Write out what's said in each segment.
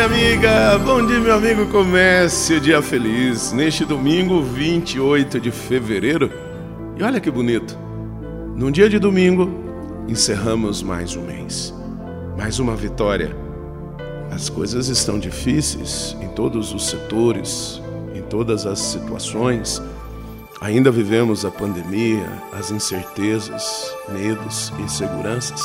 minha amiga! Bom dia, meu amigo. Comece o dia feliz neste domingo, 28 de fevereiro. E olha que bonito. Num dia de domingo, encerramos mais um mês. Mais uma vitória. As coisas estão difíceis em todos os setores, em todas as situações. Ainda vivemos a pandemia, as incertezas, medos, inseguranças.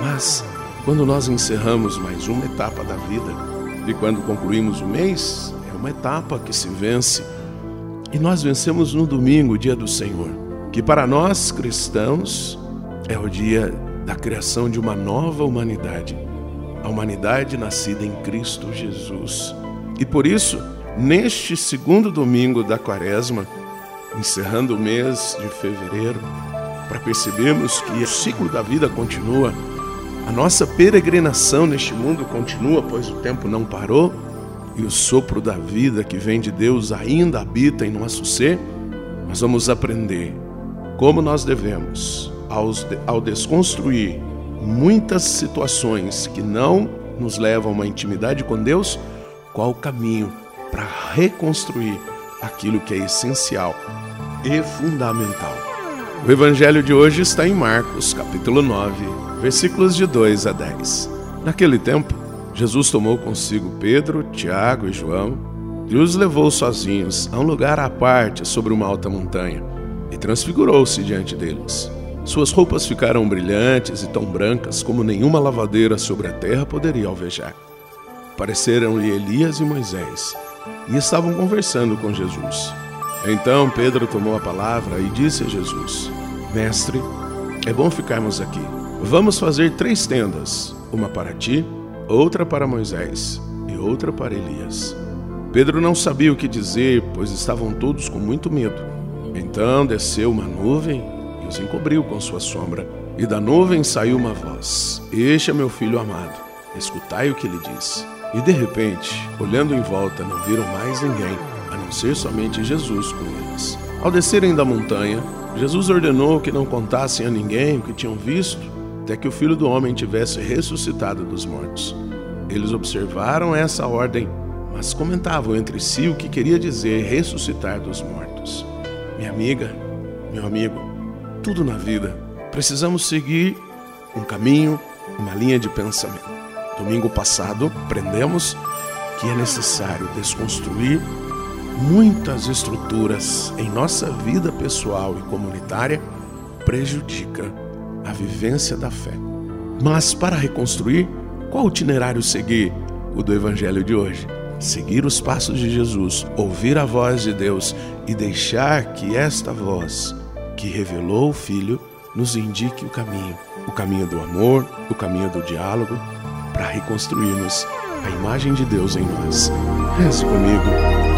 Mas quando nós encerramos mais uma etapa da vida e quando concluímos o mês, é uma etapa que se vence. E nós vencemos no domingo, o dia do Senhor, que para nós cristãos é o dia da criação de uma nova humanidade, a humanidade nascida em Cristo Jesus. E por isso, neste segundo domingo da Quaresma, encerrando o mês de fevereiro, para percebermos que o ciclo da vida continua a nossa peregrinação neste mundo continua, pois o tempo não parou e o sopro da vida que vem de Deus ainda habita em nosso ser. Nós vamos aprender como nós devemos, ao desconstruir muitas situações que não nos levam a uma intimidade com Deus, qual o caminho para reconstruir aquilo que é essencial e fundamental. O evangelho de hoje está em Marcos, capítulo 9, versículos de 2 a 10. Naquele tempo, Jesus tomou consigo Pedro, Tiago e João e os levou sozinhos a um lugar à parte sobre uma alta montanha e transfigurou-se diante deles. Suas roupas ficaram brilhantes e tão brancas como nenhuma lavadeira sobre a terra poderia alvejar. Pareceram-lhe Elias e Moisés e estavam conversando com Jesus. Então Pedro tomou a palavra e disse a Jesus: Mestre, é bom ficarmos aqui. Vamos fazer três tendas: uma para ti, outra para Moisés e outra para Elias. Pedro não sabia o que dizer, pois estavam todos com muito medo. Então desceu uma nuvem e os encobriu com sua sombra. E da nuvem saiu uma voz: Este é meu filho amado, escutai o que ele diz. E de repente, olhando em volta, não viram mais ninguém, a não ser somente Jesus com eles. Ao descerem da montanha, Jesus ordenou que não contassem a ninguém o que tinham visto até que o filho do homem tivesse ressuscitado dos mortos. Eles observaram essa ordem, mas comentavam entre si o que queria dizer ressuscitar dos mortos. Minha amiga, meu amigo, tudo na vida precisamos seguir um caminho, uma linha de pensamento. Domingo passado aprendemos que é necessário desconstruir muitas estruturas em nossa vida pessoal e comunitária prejudica a vivência da fé. Mas para reconstruir, qual itinerário seguir? O do Evangelho de hoje. Seguir os passos de Jesus, ouvir a voz de Deus e deixar que esta voz, que revelou o Filho, nos indique o caminho, o caminho do amor, o caminho do diálogo, para reconstruirmos a imagem de Deus em nós. Reze comigo.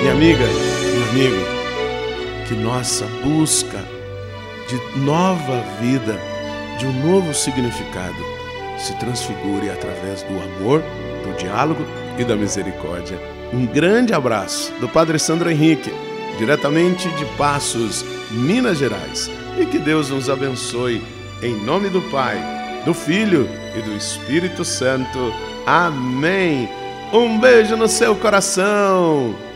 Minha amiga, meu amigo, que nossa busca de nova vida, de um novo significado, se transfigure através do amor, do diálogo e da misericórdia. Um grande abraço do Padre Sandro Henrique, diretamente de Passos, Minas Gerais. E que Deus nos abençoe, em nome do Pai, do Filho e do Espírito Santo. Amém. Um beijo no seu coração.